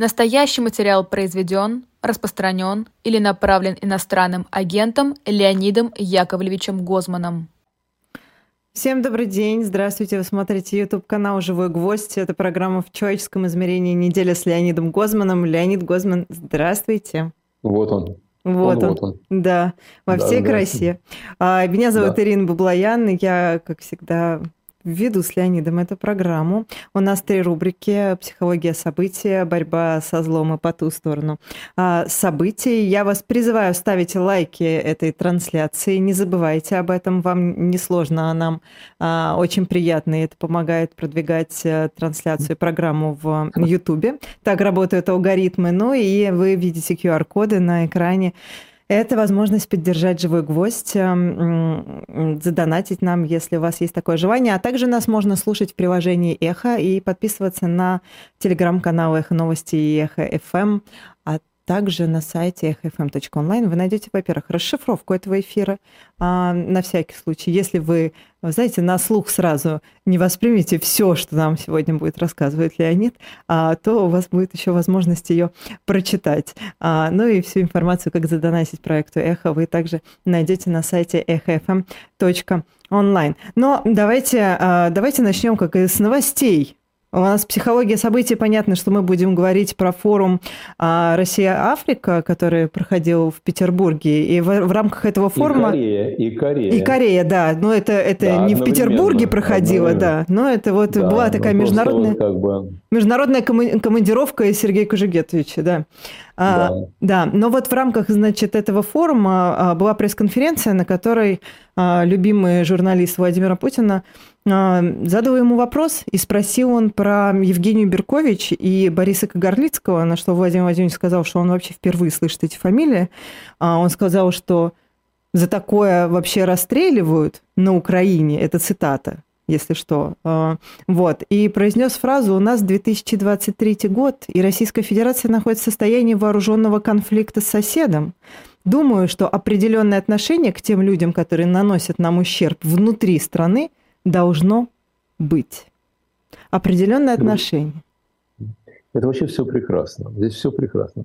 Настоящий материал произведен, распространен или направлен иностранным агентом Леонидом Яковлевичем Гозманом. Всем добрый день, здравствуйте, вы смотрите YouTube-канал «Живой гвоздь». Это программа в человеческом измерении «Неделя с Леонидом Гозманом». Леонид Гозман, здравствуйте. Вот он. Вот он, он, вот он. да, во да, всей красе. А, меня зовут да. Ирина Баблоян, я, как всегда, Веду с Леонидом эту программу. У нас три рубрики «Психология события», «Борьба со злом» и «По ту сторону а, событий». Я вас призываю ставить лайки этой трансляции. Не забывайте об этом. Вам не сложно, а нам а, очень приятно. И это помогает продвигать а, трансляцию программу в Ютубе. Так работают алгоритмы. Ну и вы видите QR-коды на экране. Это возможность поддержать «Живой гвоздь», эм, задонатить нам, если у вас есть такое желание. А также нас можно слушать в приложении «Эхо» и подписываться на телеграм-канал «Эхо новости» и «Эхо FM. А также на сайте эхфм.онлайн вы найдете, во-первых, расшифровку этого эфира а, на всякий случай. Если вы, знаете, на слух сразу не воспримете все, что нам сегодня будет рассказывать Леонид, а, то у вас будет еще возможность ее прочитать. А, ну и всю информацию, как задонатить проекту «Эхо», вы также найдете на сайте эхофм.онлайн. Но давайте, а, давайте начнем как и с новостей у нас психология событий. Понятно, что мы будем говорить про форум а, Россия-Африка, который проходил в Петербурге. И в, в рамках этого форума... И Корея, и Корея. И Корея, да. Но это, это да, не в Петербурге проходило, да. Но это вот да, была такая международная... Как бы... Международная командировка Сергея Кожегетовича, да. А, да. да, но вот в рамках, значит, этого форума а, была пресс-конференция, на которой а, любимый журналист Владимира Путина задал ему вопрос и спросил он про Евгению Беркович и Бориса Кагарлицкого, на что Владимир Владимирович сказал, что он вообще впервые слышит эти фамилии. Он сказал, что за такое вообще расстреливают на Украине, это цитата, если что. А, вот. И произнес фразу «У нас 2023 год, и Российская Федерация находится в состоянии вооруженного конфликта с соседом. Думаю, что определенное отношение к тем людям, которые наносят нам ущерб внутри страны, должно быть. Определенное ну, отношение. Это вообще все прекрасно. Здесь все прекрасно.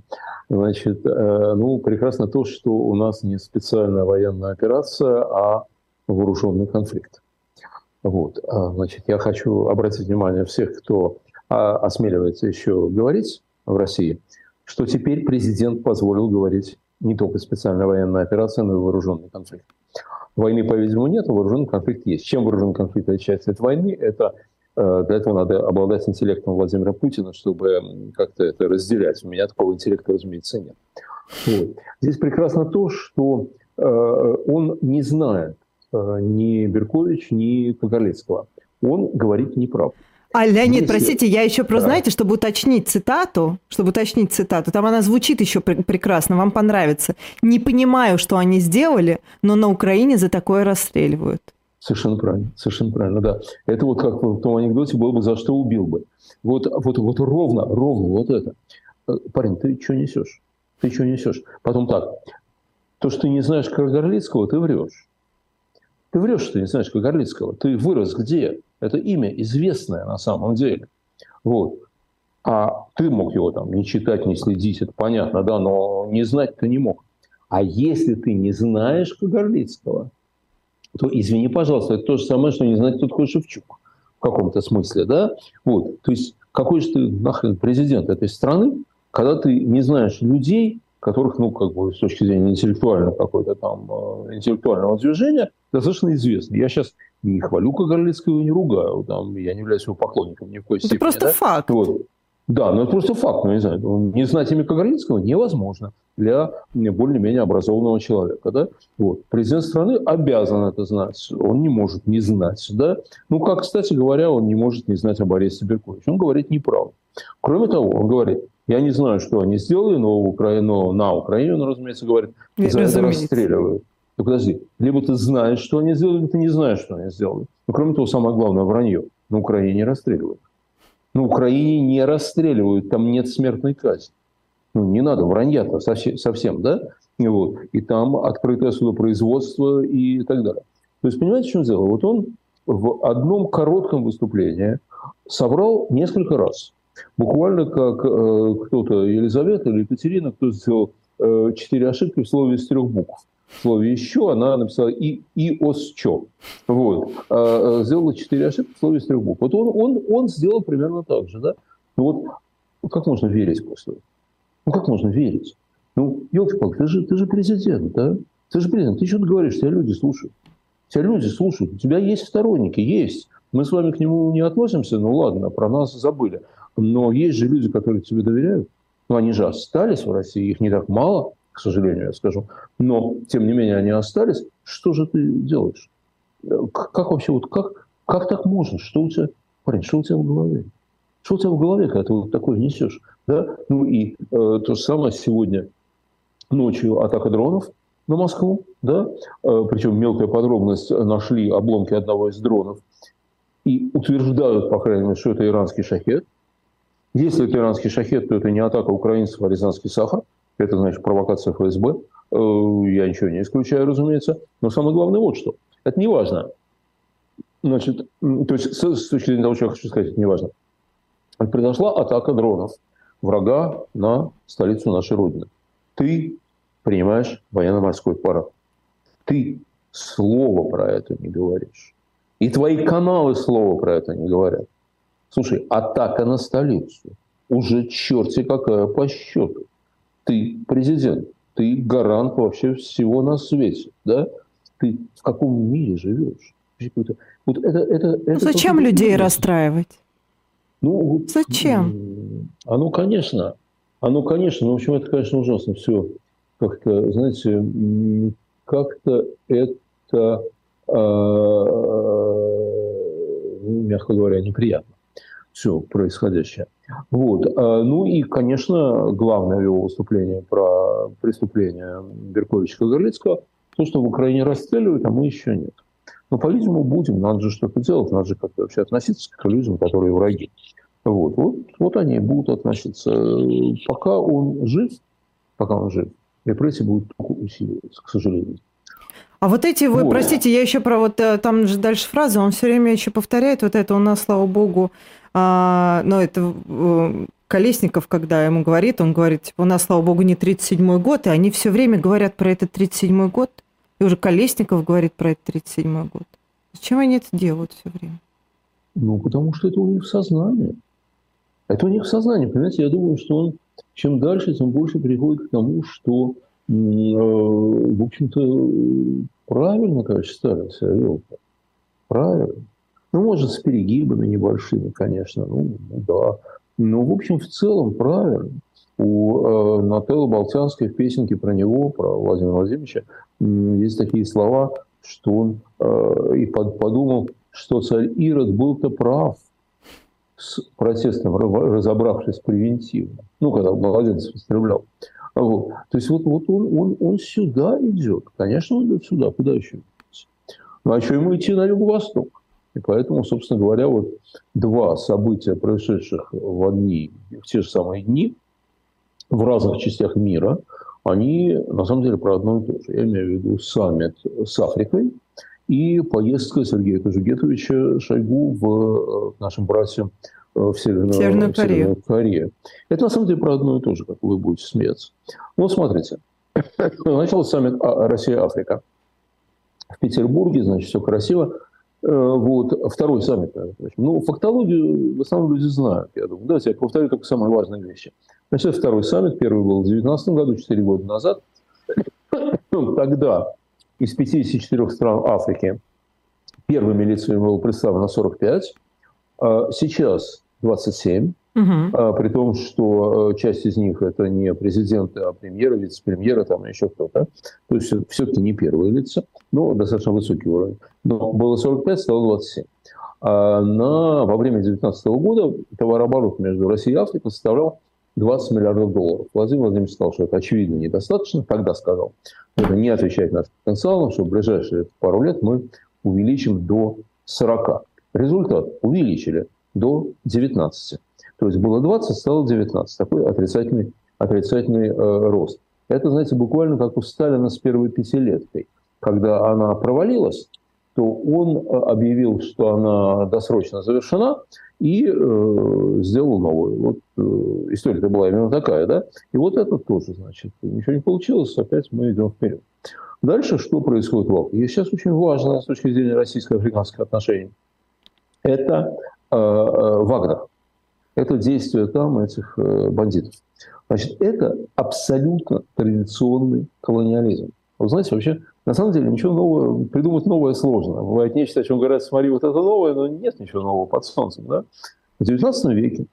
Значит, э, ну, прекрасно то, что у нас не специальная военная операция, а вооруженный конфликт. Вот. А, значит, я хочу обратить внимание всех, кто а, осмеливается еще говорить в России, что теперь президент позволил говорить не только специальная военная операция, но и вооруженный конфликт. Войны, по-видимому, нет, а вооруженный конфликт есть. Чем вооруженный конфликт отличается от войны? Это э, для этого надо обладать интеллектом Владимира Путина, чтобы как-то это разделять. У меня такого интеллекта, разумеется, нет. Вот. Здесь прекрасно то, что э, он не знает, ни Беркович, ни Кагарлицкого. Он говорит неправду. А, Леонид, Если... простите, я еще просто, да. знаете, чтобы уточнить цитату, чтобы уточнить цитату, там она звучит еще пр- прекрасно, вам понравится. Не понимаю, что они сделали, но на Украине за такое расстреливают. Совершенно правильно, совершенно правильно, да. Это вот как в том анекдоте было бы «за что убил бы». Вот, вот, вот ровно, ровно вот это. Э, парень, ты что несешь? Ты что несешь? Потом так. То, что ты не знаешь Кагарлицкого, ты врешь. Ты врешь, ты не знаешь Кагарлицкого. Ты вырос где? Это имя известное на самом деле. Вот. А ты мог его там не читать, не следить, это понятно, да, но не знать ты не мог. А если ты не знаешь Кагарлицкого, то, извини, пожалуйста, это то же самое, что не знать, кто такой Шевчук в каком-то смысле, да? Вот. То есть какой же ты нахрен президент этой страны, когда ты не знаешь людей, которых, ну, как бы, с точки зрения интеллектуального какой-то там, э, интеллектуального движения, достаточно известны. Я сейчас не хвалю Кагарлицкого, не ругаю, там, я не являюсь его поклонником ни в коей степени. Это просто да? факт. Вот. Да, но это просто факт, ну, не знаю, не знать имя Кагарлицкого невозможно для более-менее образованного человека, да. Вот. Президент страны обязан это знать, он не может не знать, да. Ну, как, кстати говоря, он не может не знать о Борисе Берковиче, он говорит неправду. Кроме того, он говорит, я не знаю, что они сделали, но, Украину, на Украине, он, разумеется, за это расстреливают. Ну, подожди, либо ты знаешь, что они сделали, либо ты не знаешь, что они сделали. Но, кроме того, самое главное, вранье. На Украине не расстреливают. На Украине не расстреливают, там нет смертной казни. Ну, не надо, вранья-то совсем, совсем да? Вот. И там открытое судопроизводство и так далее. То есть, понимаете, в чем дело? Вот он в одном коротком выступлении собрал несколько раз Буквально как э, кто-то, Елизавета или Екатерина, кто сделал э, четыре ошибки в слове из трех букв. В слове «еще» она написала «и», и «ос», «чё». Вот. А, сделала четыре ошибки в слове из трех букв. Вот он, он, он сделал примерно так же. Да? Ну вот как можно верить после этого? Ну как можно верить? Ну, елки-палки, ты же, ты же президент, да? Ты же президент, ты что-то говоришь, тебя люди слушают. Тебя люди слушают, у тебя есть сторонники, есть. Мы с вами к нему не относимся, ну ладно, про нас забыли. Но есть же люди, которые тебе доверяют. Ну, они же остались в России, их не так мало, к сожалению, я скажу. Но, тем не менее, они остались. Что же ты делаешь? Как вообще, вот как, как так можно? Что у тебя, парень, что у тебя в голове? Что у тебя в голове, когда ты вот такое несешь? Да? Ну и э, то же самое сегодня ночью атака дронов на Москву, да, э, причем мелкая подробность, нашли обломки одного из дронов и утверждают, по крайней мере, что это иранский шахет. Если это иранский шахет, то это не атака украинцев, а рязанский сахар. Это, значит, провокация ФСБ. Э, я ничего не исключаю, разумеется. Но самое главное вот что. Это не важно. Значит, то есть с, точки зрения того, что я хочу сказать, это не важно. Произошла атака дронов врага на столицу нашей Родины. Ты принимаешь военно-морской парад. Ты слова про это не говоришь. И твои каналы слова про это не говорят. Слушай, атака на столицу. Уже черти какая по счету. Ты президент. Ты гарант вообще всего на свете. Да? Ты в каком мире живешь? Вот это, это, это ну, зачем людей это... расстраивать? Ну, зачем? А ну, конечно. А ну, конечно. Ну, в общем, это, конечно, ужасно все как-то, знаете, как-то это, э, мягко говоря, неприятно. Все происходящее. Вот. А, ну и, конечно, главное его выступление про преступление Берковича-Горлицкого, то, что в Украине расстреливают, а мы еще нет. Но, по-видимому, будем. Надо же что-то делать, надо же как-то вообще относиться к людям, которые враги. Вот, вот, вот они будут относиться. Пока он жив, пока он жив, репрессии будут только усиливаться, к сожалению. А вот эти, вы, вот. простите, я еще про вот э, там же дальше фраза, он все время еще повторяет вот это у нас, слава богу, а, но это э, Колесников, когда ему говорит, он говорит, типа, у нас, слава богу, не 37-й год, и они все время говорят про этот 37-й год, и уже Колесников говорит про этот 37-й год. Зачем они это делают все время? Ну, потому что это у них в сознании. Это у них в сознании, понимаете, я думаю, что он чем дальше, тем больше приходит к тому, что, в общем-то, правильно, конечно, Сталин себя вел. Правильно. Ну, может, с перегибами небольшими, конечно, ну, да. Но, в общем, в целом правильно. У э, Нателлы Болтянской в песенке про него, про Владимира Владимировича, э, есть такие слова, что он э, и под, подумал, что царь Ирод был-то прав – с протестом, разобравшись превентивно. Ну, когда младенец истреблял. Вот. То есть вот, вот он, он, он сюда идет. Конечно, он идет сюда. Куда еще? Ну, а что ему идти на юго-восток? И поэтому, собственно говоря, вот два события, происшедших в одни, в те же самые дни, в разных частях мира, они на самом деле про одно и то же. Я имею в виду саммит с Африкой – и поездка Сергея Кожугетовича Шойгу в, э, к нашим братьям э, в Северную, Северную, в Северную Корею. Это на самом деле про одно и то же, как вы будете смеяться. Вот смотрите. Начал саммит а, Россия-Африка. В Петербурге, значит, все красиво. Э, вот. Второй саммит. Ну, фактологию в основном люди знают, я думаю. Давайте я повторю только самые важные вещи. Значит, второй саммит. Первый был в 2019 году, 4 года назад. Тогда из 54 стран Африки первыми лицами было представлено 45, а сейчас 27, угу. при том, что э, часть из них это не президенты, а премьеры, вице-премьеры, там еще кто-то. То есть все-таки не первые лица, но достаточно высокий уровень. Но было 45, стало 27. А на, во время 2019 года товарооборот между Россией и Африкой составлял 20 миллиардов долларов. Владимир Владимирович сказал, что это очевидно недостаточно, тогда сказал. Это не отвечает нашим потенциалам, что в ближайшие пару лет мы увеличим до 40. Результат увеличили до 19. То есть было 20, стало 19. Такой отрицательный, отрицательный э, рост. Это, знаете, буквально как у Сталина с первой пятилеткой. Когда она провалилась, то он э, объявил, что она досрочно завершена, и э, сделал новую. Вот э, история-то была именно такая, да? И вот это тоже, значит, ничего не получилось, опять мы идем вперед. Дальше что происходит в Африке? Сейчас очень важно с точки зрения российско-африканских отношений. Это Вагнер. Это действие там этих э, бандитов. Значит, это абсолютно традиционный колониализм. Вы знаете, вообще, на самом деле, ничего нового, придумать новое сложно. Бывает нечто, о чем говорят, смотри, вот это новое, но нет ничего нового под солнцем. Да? В XIX веке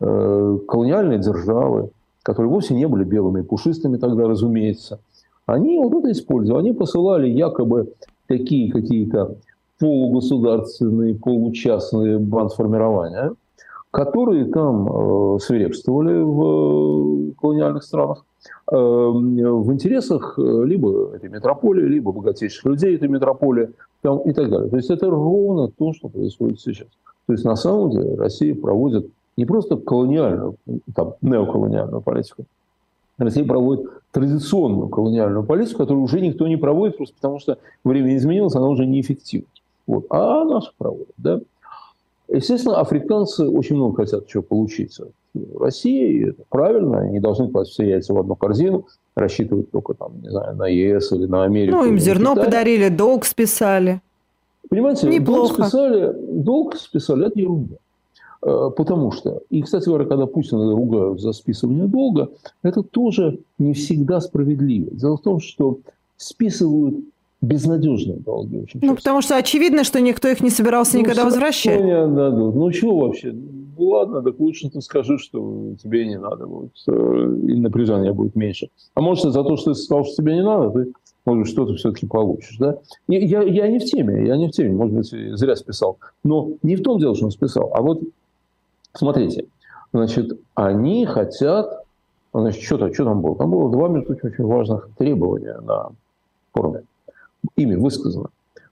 э, колониальные державы, которые вовсе не были белыми и пушистыми тогда, разумеется, они вот это использовали. Они посылали якобы такие какие-то полугосударственные, получастные бандформирования, которые там э, свирепствовали в колониальных странах э, в интересах э, либо этой метрополии, либо богатейших людей этой метрополии там, и так далее. То есть это ровно то, что происходит сейчас. То есть на самом деле Россия проводит не просто колониальную, там, неоколониальную политику, Россия проводит традиционную колониальную политику, которую уже никто не проводит, просто потому что время изменилось, она уже неэффективна. Вот. А наша проводит. Да? Естественно, африканцы очень много хотят чего получить от России, и это правильно, они должны класть все яйца в одну корзину, рассчитывать только там, не знаю, на ЕС или на Америку. Ну, им зерно Китай. подарили, долг списали. Понимаете, Неплохо. долг списали, долг списали, это ерунда. Э, потому что, и, кстати говоря, когда Путина ругают за списывание долга, это тоже не всегда справедливо. Дело в том, что списывают безнадежные долги. Очень ну, потому что очевидно, что никто их не собирался ну, никогда возвращать. Не дадут. Ну, чего вообще? Ну, ладно, так лучше ты скажи, что тебе не надо будет. Э, и напряжение будет меньше. А может, за то, что ты сказал, что тебе не надо, ты может быть, что-то все-таки получишь. Да? Я, я не в теме, я не в теме, может быть, зря списал. Но не в том дело, что он списал. А вот смотрите, значит, они хотят, значит, что-то, что там было? Там было два, между прочим, очень важных требования на форуме ими высказано.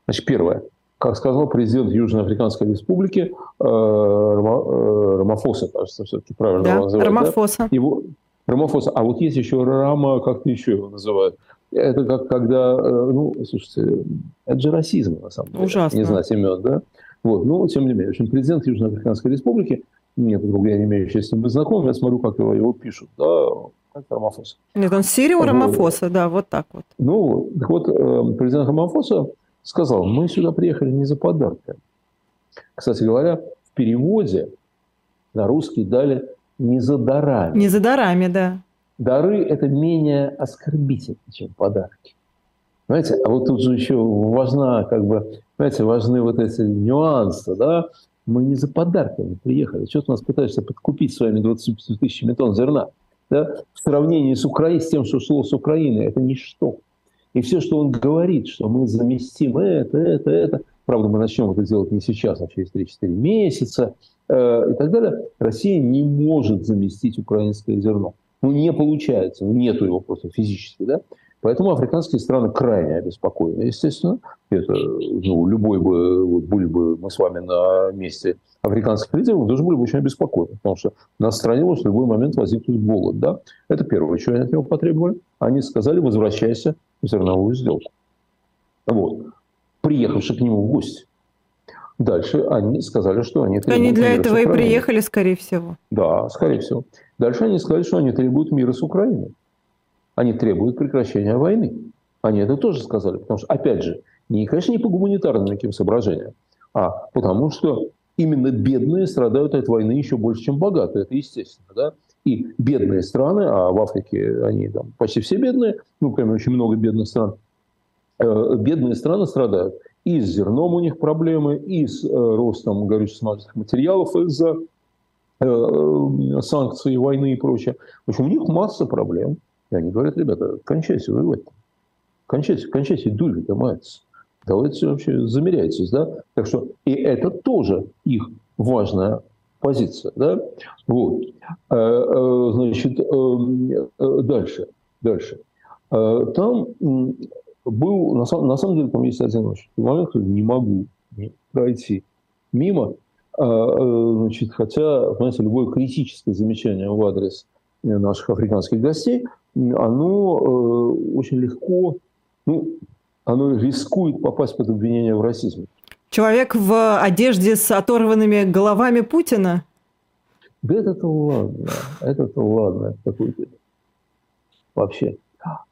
Значит, первое. Как сказал президент Южноафриканской республики э, э, Рамафоса, кажется, все-таки правильно да, его называют. Рамафоса. Да? Его, Рамафоса. А вот есть еще Рама, как-то еще его называют. Это как когда, э, ну, слушайте, это же расизм, на самом деле. Ужасно. Не знать имен, да? Вот, но тем не менее. В общем, президент Южноафриканской республики, нет, я не имею чести быть знаком, я смотрю, как его, его пишут, да, это Рамафоса. Нет, он Сирио Рамафоса, да, вот так вот. Ну, так вот, э, президент Рамафоса сказал, мы сюда приехали не за подарками. Кстати говоря, в переводе на русский дали не за дарами. Не за дарами, да. Дары – это менее оскорбительно, чем подарки. Знаете, а вот тут же еще важна, как бы, знаете, важны вот эти нюансы, да? Мы не за подарками приехали. Что ты нас пытаешься подкупить своими 20 тысячами тонн зерна? Да, в сравнении с, Украиной, с тем, что шло с Украины, это ничто. И все, что он говорит, что мы заместим это, это, это, правда, мы начнем это делать не сейчас, а через 3-4 месяца э, и так далее, Россия не может заместить украинское зерно. Ну, не получается, нету его просто физически, да. Поэтому африканские страны крайне обеспокоены, естественно. Это, ну, любой бы, вот, были бы мы с вами на месте африканских лидеров, мы тоже были бы очень обеспокоены, потому что на стране может в любой момент возникнуть голод. Да? Это первое, что они от него потребовали. Они сказали, возвращайся в зерновую сделку. Вот. Приехавши к нему в гости. Дальше они сказали, что они требуют Они для мира этого и приехали, скорее всего. Да, скорее всего. Дальше они сказали, что они требуют мира с Украиной. Они требуют прекращения войны. Они это тоже сказали. Потому что, опять же, не, конечно, не по гуманитарным таким соображениям, а потому что именно бедные страдают от войны еще больше, чем богатые. Это естественно. Да? И бедные страны, а в Африке они там почти все бедные, ну, кроме очень много бедных стран, э, бедные страны страдают. И с зерном у них проблемы, и с э, ростом горюче-смазочных материалов из-за э, санкций, войны и прочее. В общем, у них масса проблем. И они говорят, ребята, кончайте воевать. Кончайте, кончайте дурь, это мается. Давайте вообще замеряйтесь, да? Так что и это тоже их важная позиция, да? Вот. Э, э, значит, э, дальше, дальше. Там был, на самом, на самом деле, там есть один очень момент, который не могу пройти мимо. Значит, хотя, знаете, любое критическое замечание в адрес наших африканских гостей, оно очень легко, ну, оно рискует попасть под обвинение в расизме. Человек в одежде с оторванными головами Путина? Да это-то ладно, это-то ладно, какой-то вообще.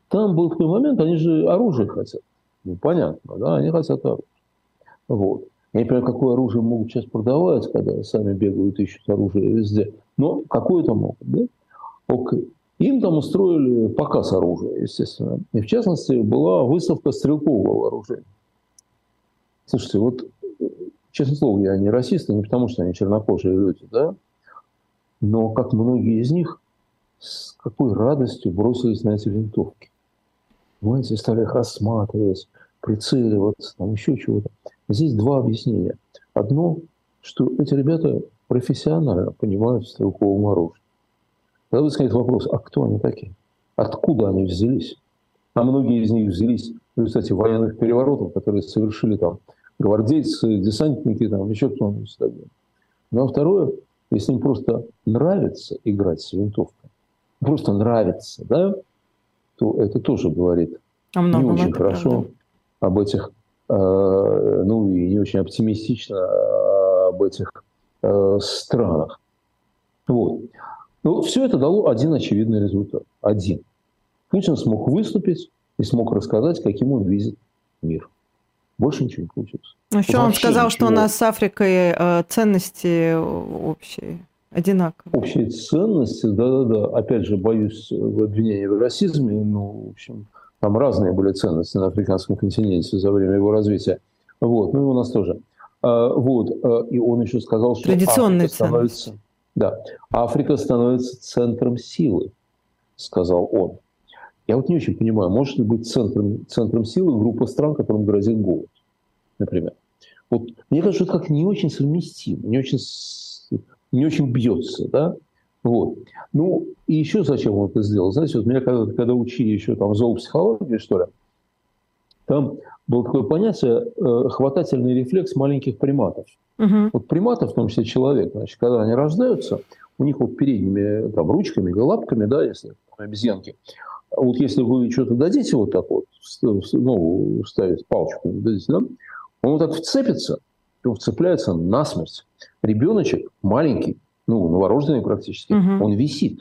Там был такой момент, они же оружие хотят. Ну, понятно, да, они хотят оружие. Вот. Я не понимаю, какое оружие могут сейчас продавать, когда сами бегают, ищут оружие везде. Но какое-то могут, да? Окей. Им там устроили показ оружия, естественно. И в частности была выставка стрелкового вооружения. Слушайте, вот, честное слово, я не расист, не потому что они чернокожие люди, да? Но как многие из них с какой радостью бросились на эти винтовки. Понимаете, стали их рассматривать, прицеливаться, там еще чего-то. Здесь два объяснения. Одно, что эти ребята профессионально понимают в стрелковом. Тогда возникает вопрос, а кто они такие? Откуда они взялись? А многие из них взялись в результате военных переворотов, которые совершили там гвардейцы, десантники, там еще кто-нибудь. Ну а второе, если им просто нравится играть с винтовкой, просто нравится, да, то это тоже говорит а не очень хорошо правда. об этих, э, ну и не очень оптимистично об этих э, странах. Вот. Но все это дало один очевидный результат. Один. Путин смог выступить и смог рассказать, каким он видит мир. Больше ничего не получилось. Еще он сказал, ничего. что у нас с Африкой э, ценности общие одинаковые. Общие ценности, да-да-да. Опять же, боюсь обвинения в расизме. Ну, в общем, там разные были ценности на африканском континенте за время его развития. Вот, ну и у нас тоже. А, вот, а, и он еще сказал, что Традиционные Африка становится, да, Африка становится центром силы, сказал он. Я вот не очень понимаю, может ли быть центром, центром силы группа стран, которым грозит голод, например. Вот, мне кажется, это как не очень совместимо, не очень не очень бьется, да, вот. Ну, и еще зачем он это сделал? Знаете, вот меня когда, когда учили еще там зоопсихологии, что ли, там было такое понятие э, хватательный рефлекс маленьких приматов. Угу. Вот приматов, в том числе человек, значит, когда они рождаются, у них вот передними там, ручками, лапками, да, если обезьянки, вот если вы что-то дадите вот так вот, ну, ставить палочку, дадите, да, он вот так вцепится, он вцепляется насмерть. Ребеночек маленький, ну, новорожденный практически, угу. он висит.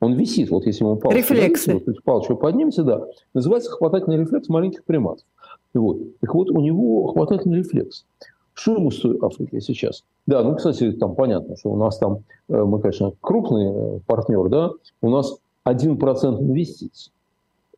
Он висит. Вот если ему палочку Рефлексы. Вот, палочку поднимете, да, называется хватательный рефлекс маленьких приматов. Вот. Так вот, у него хватательный рефлекс. Что ему стоит Африки сейчас? Да, ну, кстати, там понятно, что у нас там, э, мы, конечно, крупный э, партнер, да, у нас 1% инвестиций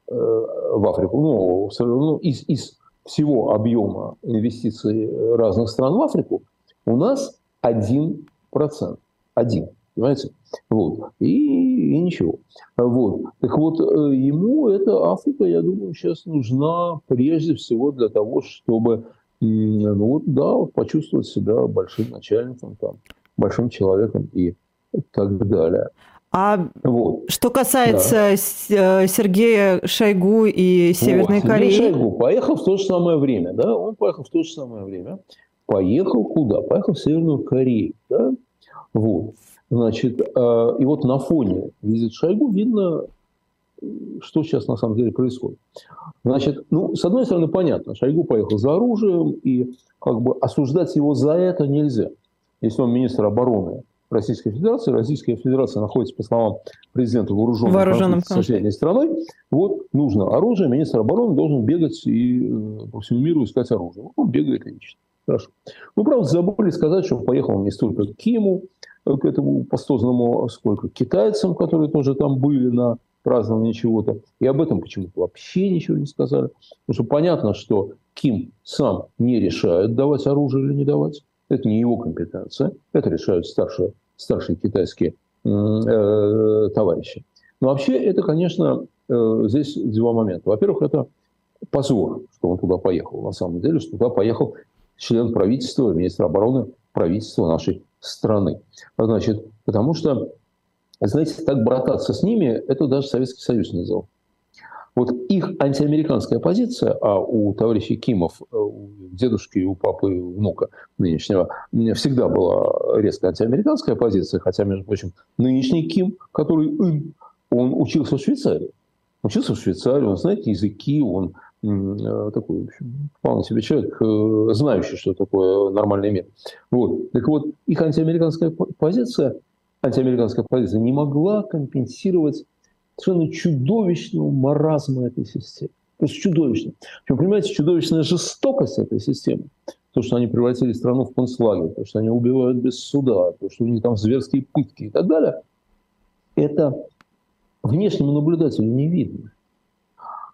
э, в Африку. Ну, ну из, из всего объема инвестиций разных стран в Африку у нас 1%. Один. Понимаете? Вот. И, и ничего. Вот. Так вот, э, ему эта Африка, я думаю, сейчас нужна прежде всего для того, чтобы ну, вот, да, почувствовать себя большим начальником, там, большим человеком и так далее. А вот. что касается да. Э, Сергея Шойгу и Северной вот. Кореи? Сергей Шойгу поехал в то же самое время, да, он поехал в то же самое время. Поехал куда? Поехал в Северную Корею, да. Вот. Значит, э, и вот на фоне визит Шойгу видно, что сейчас на самом деле происходит. Значит, ну, с одной стороны, понятно, Шойгу поехал за оружием, и как бы осуждать его за это нельзя. Если он министр обороны Российской Федерации. Российская Федерация находится, по словам президента, вооруженным, вооруженным соседней страной. Вот нужно оружие, министр обороны должен бегать и э, по всему миру искать оружие. Он бегает лично. Хорошо. Ну, правда, забыли сказать, что он поехал не столько к Киму, к этому постозному, сколько к китайцам, которые тоже там были на праздновании чего-то. И об этом почему-то вообще ничего не сказали. Потому что понятно, что Ким сам не решает, давать оружие или не давать. Это не его компетенция. Это решают старшие, старшие китайские э, товарищи. Но вообще это, конечно, э, здесь два момента. Во-первых, это позор, что он туда поехал. На самом деле, что туда поехал член правительства, министр обороны правительства нашей страны. Значит, потому что, знаете, так брататься с ними, это даже Советский Союз не сделал. Вот их антиамериканская позиция, а у товарищей Кимов, э, у дедушки, у папы, внука нынешнего, всегда была резко антиамериканская позиция, хотя, между прочим, нынешний Ким, который он учился в Швейцарии. Учился в Швейцарии, он знает языки, он такой, в общем, вполне себе человек, знающий, что такое нормальный мир. Вот. Так вот, их антиамериканская позиция, антиамериканская позиция не могла компенсировать совершенно чудовищного маразма этой системы. Просто чудовищно. Причем, понимаете, чудовищная жестокость этой системы. То, что они превратили страну в концлагерь, то, что они убивают без суда, то, что у них там зверские пытки и так далее, это внешнему наблюдателю не видно.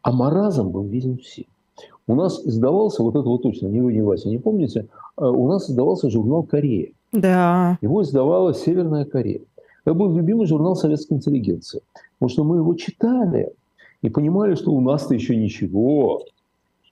А маразм был виден всем. У нас издавался, вот это вот точно, не вы, не Вася, не помните, э, у нас издавался журнал «Корея». Да. Его издавала Северная Корея. Это был любимый журнал советской интеллигенции. Потому что мы его читали и понимали, что у нас-то еще ничего.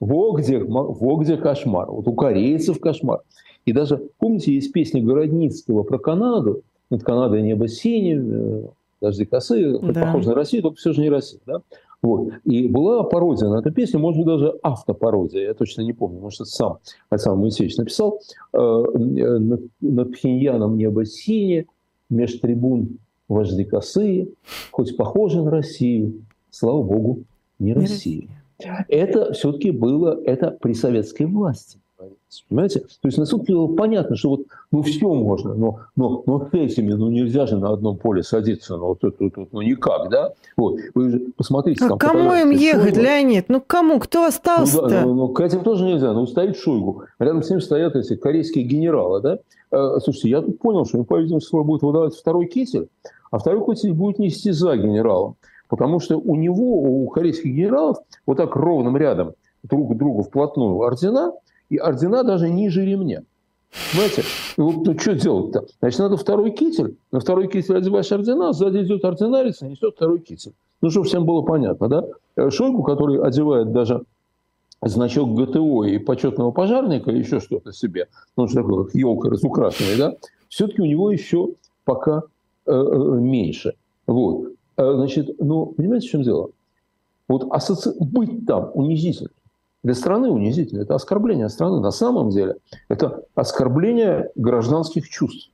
Во где, во где кошмар. Вот у корейцев кошмар. И даже, помните, есть песня Городницкого про Канаду. Над Канадой небо синее, э, дожди косые, да. похоже на Россию, только все же не Россия. Да? Вот. И была пародия на эту песню, может быть, даже автопародия, я точно не помню, может, это сам Александр Моисеевич написал. Э, над, над Пхеньяном небо синее, меж трибун вожди косые, хоть похоже на Россию, слава богу, не Россия. Это все-таки было это при советской власти. Понимаете? То есть, насколько понятно, что вот ну, все можно, но, но, но этими, ну, нельзя же на одном поле садиться, ну, вот это, это, ну, никак, да? Вот. Вы же посмотрите. А там, кому им ехать, Шойгу. Леонид? Ну, кому? Кто остался-то? Ну, да, ну, ну, к этим тоже нельзя. Ну, стоит Шойгу. Рядом с ним стоят эти корейские генералы, да? Э, слушайте, я тут понял, что им, по-видимому, скоро будет выдавать второй китель, а второй китель будет нести за генералом. Потому что у него, у корейских генералов, вот так ровным рядом, друг к другу вплотную ордена, и ордена даже ниже ремня. Понимаете? Вот ну, что делать-то? Значит, надо второй китель. На второй китель одеваешь ордена, сзади идет ординарец и несет второй китель. Ну, чтобы всем было понятно, да? Э, Шойгу, который одевает даже значок ГТО и почетного пожарника, и еще что-то себе, ну, что такое, елка разукрашенная, да, все-таки у него еще пока э, э, меньше. Вот. Значит, ну, понимаете, в чем дело? Вот асоци... быть там унизительно. Для страны унизительно. Это оскорбление страны. На самом деле это оскорбление гражданских чувств.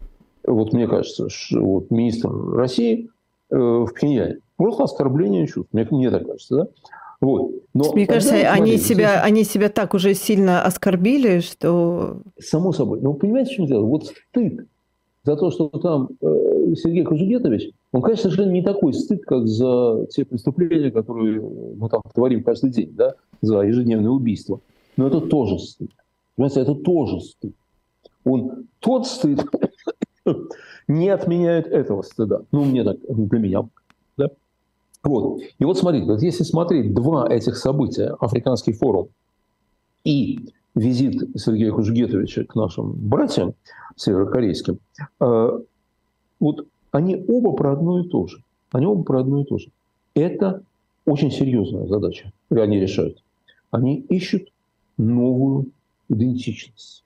Вот мне кажется, что вот министр России э, в Пхеньяне. Просто оскорбление чувств. Мне, мне так кажется, да? Вот. Но Мне кажется, смотрите, они, себя, здесь... они себя так уже сильно оскорбили, что... Само собой. Но понимаете, в чем дело? Вот стыд за то, что там э, Сергей Кожугетович, он, конечно, совершенно не такой стыд, как за те преступления, которые мы там творим каждый день, да, за ежедневное убийство. Но это тоже стыд. Понимаете, это тоже стыд. Он тот стыд не отменяет этого стыда. Ну, мне так, для меня. Да? Вот. И вот смотрите, вот если смотреть два этих события, Африканский форум и визит Сергея Хужгетовича к нашим братьям северокорейским, э, вот они оба про одно и то же. Они оба про одно и то же. Это очень серьезная задача, которую они решают. Они ищут новую идентичность.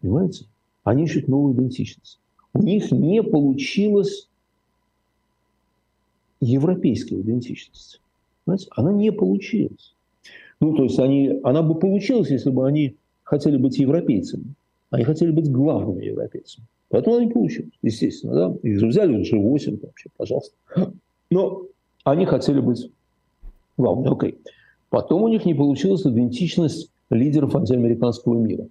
Понимаете? Они ищут новую идентичность. У них не получилось европейская идентичность. Понимаете? Она не получилась. Ну, то есть они, она бы получилась, если бы они хотели быть европейцами. Они хотели быть главными европейцами. Поэтому они получилось, естественно. Да? Их взяли уже 8, вообще, пожалуйста. Но они хотели быть главными. Окей. Потом у них не получилась идентичность лидеров антиамериканского мира.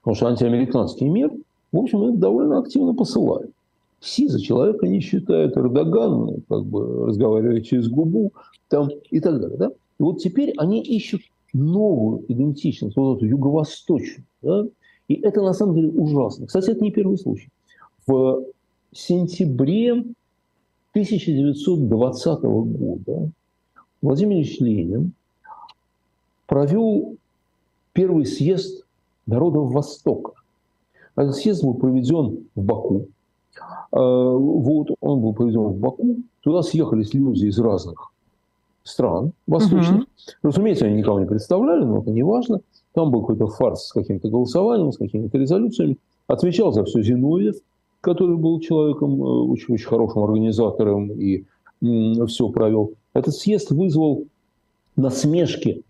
Потому что антиамериканский мир, в общем, их довольно активно посылает. Си за человека не считают, Эрдоган как бы разговаривает через губу там, и так далее. Да? И вот теперь они ищут новую идентичность, вот эту юго-восточную. Да? И это на самом деле ужасно. Кстати, это не первый случай. В сентябре 1920 года Владимир Ильич Ленин провел первый съезд народов Востока. Этот съезд был проведен в Баку. А, вот он был проведен в Баку. Туда съехались люди из разных стран восточных. Угу. Разумеется, они никого не представляли, но это не важно. Там был какой-то фарс с каким-то голосованием, с какими-то резолюциями. Отвечал за все Зиновьев, который был человеком э, хорошим организатором и все провел. Этот съезд вызвал насмешки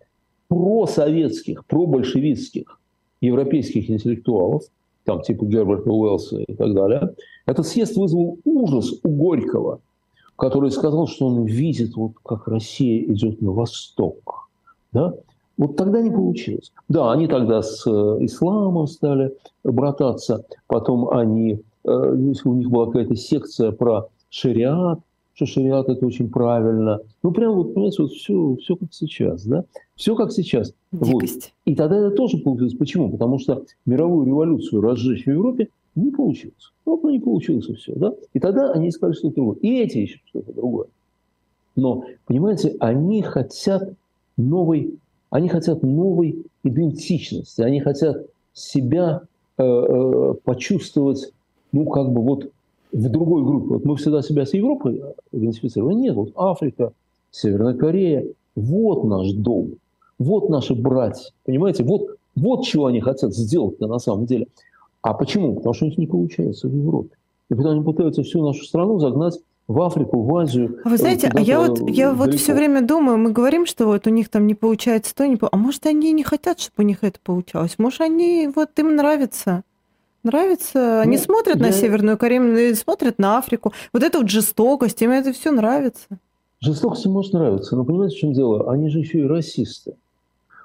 просоветских, пробольшевистских европейских интеллектуалов, там типа Герберта Уэллса и так далее. Этот съезд вызвал ужас у Горького – который сказал, что он видит, вот как Россия идет на восток. Да? Вот тогда не получилось. Да, они тогда с э, исламом стали брататься, потом они, э, если у них была какая-то секция про шариат, что шариат это очень правильно. Ну, прям вот, понимаете, вот все, все как сейчас, да? Все как сейчас. Дикость. Вот. И тогда это тоже получилось. Почему? Потому что мировую революцию разжечь в Европе не получилось. Вот, ну, не получилось и все, да? И тогда они искали что-то другое. И эти ищут что-то другое. Но, понимаете, они хотят новой, они хотят новой идентичности, они хотят себя э, э, почувствовать, ну, как бы вот в другой группе. Вот мы всегда себя с Европой идентифицировали. Нет, вот Африка, Северная Корея, вот наш дом, вот наши братья. Понимаете, вот, вот чего они хотят сделать на самом деле. А почему? Потому что у них не получается в Европе. И потому они пытаются всю нашу страну загнать в Африку, в Азию. А вы знаете, а я вот, я далеко. вот все время думаю, мы говорим, что вот у них там не получается то, не по... а может они не хотят, чтобы у них это получалось, может они вот им нравится. Нравится. Они ну, смотрят я... на Северную Корею, смотрят на Африку. Вот эта вот жестокость, им это все нравится. Жестокость может нравиться, но понимаете, в чем дело? Они же еще и расисты.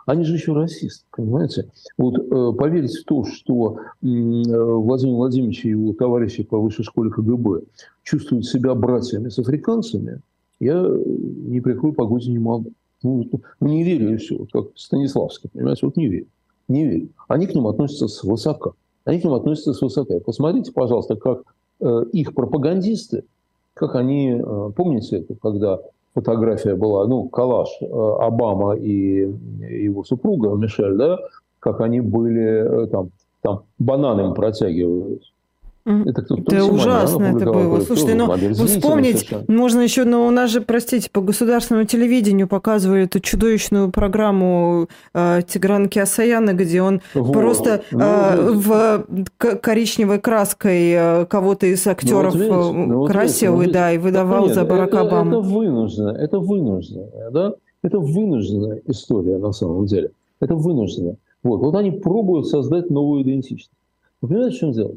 Они же еще расисты, понимаете? Вот э, поверить в то, что э, Владимир Владимирович и его товарищи по высшей школе КГБ чувствуют себя братьями с африканцами, я ни при какой погоде не могу. Ну, ну, не верю и все, как Станиславский, понимаете, вот не верю. Не верю. Они к ним относятся свысока. Они к ним относятся свысока. Посмотрите, пожалуйста, как э, их пропагандисты, как они, э, помните это, когда фотография была, ну, коллаж э, Обама и его супруга Мишель, да, как они были э, там, там бананами протягивают. Это, кто, это ужасно это было. Слушайте, ну вспомнить, совершенно. можно еще, но у нас же, простите, по государственному телевидению показывали эту чудовищную программу э, Тиграна Киасаяна, где он вот. просто ну, э, в коричневой краской э, кого-то из актеров ну, вот видите, ну, красил, вот видите, да, и выдавал нет, за Барака Обаму. Это вынуждено, это вынуждено, да? Это вынужденная история на самом деле. Это вынуждено. Вот, вот они пробуют создать новую идентичность. Вы понимаете, в чем дело?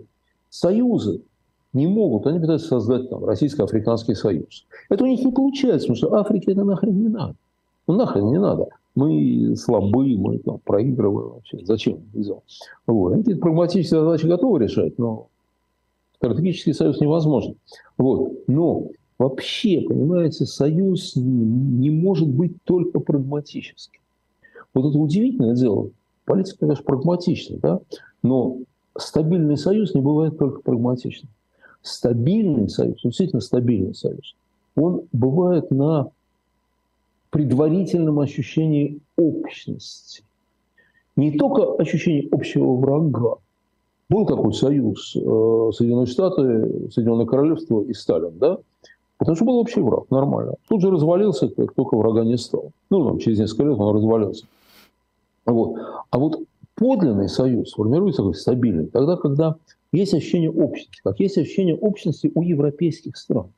Союзы не могут, они пытаются создать там Российско-Африканский союз. Это у них не получается, потому что Африке это нахрен не надо. Ну нахрен не надо. Мы слабы, мы там проигрываем вообще. Зачем Вот. Они какие-то прагматические задачи готовы решать, но стратегический союз невозможен. Вот. Но вообще, понимаете, союз не может быть только прагматическим. Вот это удивительное дело. Политика, конечно, прагматична, да? но стабильный союз не бывает только прагматичным. Стабильный союз, действительно стабильный союз, он бывает на предварительном ощущении общности. Не только ощущение общего врага. Был такой союз э, Соединенные Штаты, Соединенное Королевство и Сталин, да? Потому что был общий враг, нормально. Тут же развалился, как только врага не стало. Ну, там, через несколько лет он развалился. Вот. А вот подлинный союз формируется как стабильный, тогда, когда есть ощущение общности, как есть ощущение общности у европейских стран.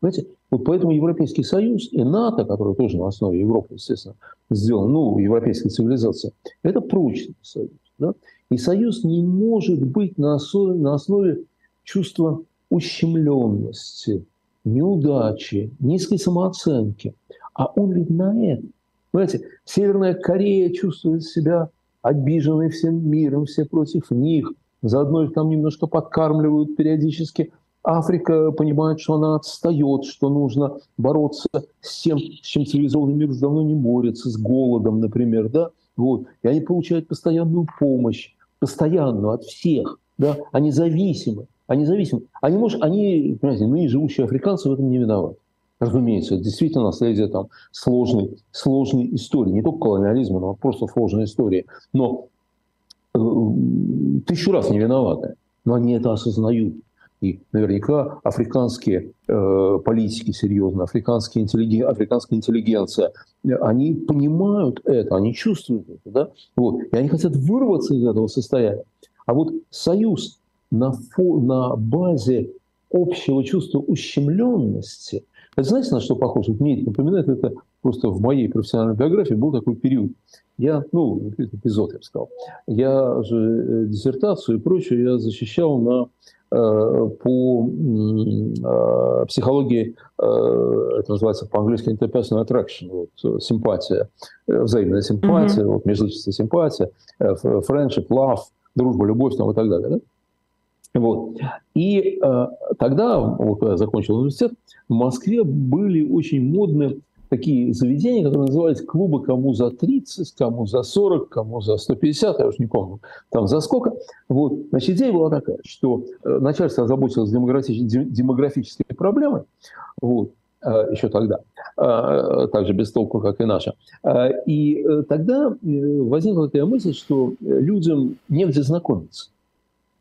Знаете, вот поэтому Европейский Союз и НАТО, который тоже на основе Европы, естественно, сделан, ну, европейской цивилизации, это прочный союз. Да? И союз не может быть на основе, на основе чувства ущемленности, неудачи, низкой самооценки. А он ведь на это. Понимаете, Северная Корея чувствует себя обижены всем миром, все против них. Заодно их там немножко подкармливают периодически. Африка понимает, что она отстает, что нужно бороться с тем, с чем цивилизованный мир уже давно не борется, с голодом, например, да, вот. И они получают постоянную помощь, постоянную от всех, да, они зависимы, они зависимы. Они, может, они, понимаете, ныне живущие африканцы в этом не виноваты. Разумеется, это действительно наследие там, сложной, сложной истории. Не только колониализма, но просто сложной истории. Но э, тысячу раз не виноваты. Но они это осознают. И наверняка африканские э, политики серьезно, африканские интеллиген, африканская интеллигенция, они понимают это, они чувствуют это. Да? Вот. И они хотят вырваться из этого состояния. А вот союз на, фо, на базе общего чувства ущемленности – это знаете, на что похоже? Мне это напоминает, это просто в моей профессиональной биографии был такой период. Я, ну, эпизод, я бы сказал. Я же э, диссертацию и прочее я защищал на по психологии, это называется по-английски interpersonal attraction, вот, симпатия, взаимная симпатия, mm-hmm. вот, межличностная симпатия, friendship, love, дружба, любовь там, и так далее. Да? Вот. И э, тогда, вот, когда я закончил университет, в Москве были очень модные такие заведения, которые назывались клубы кому за 30, кому за 40, кому за 150, я уже не помню, там за сколько. Вот. Значит, идея была такая, что э, начальство озаботилось демографической, демографической проблемой, вот, э, еще тогда, э, так же без толку, как и наша. И тогда возникла такая мысль, что людям негде знакомиться.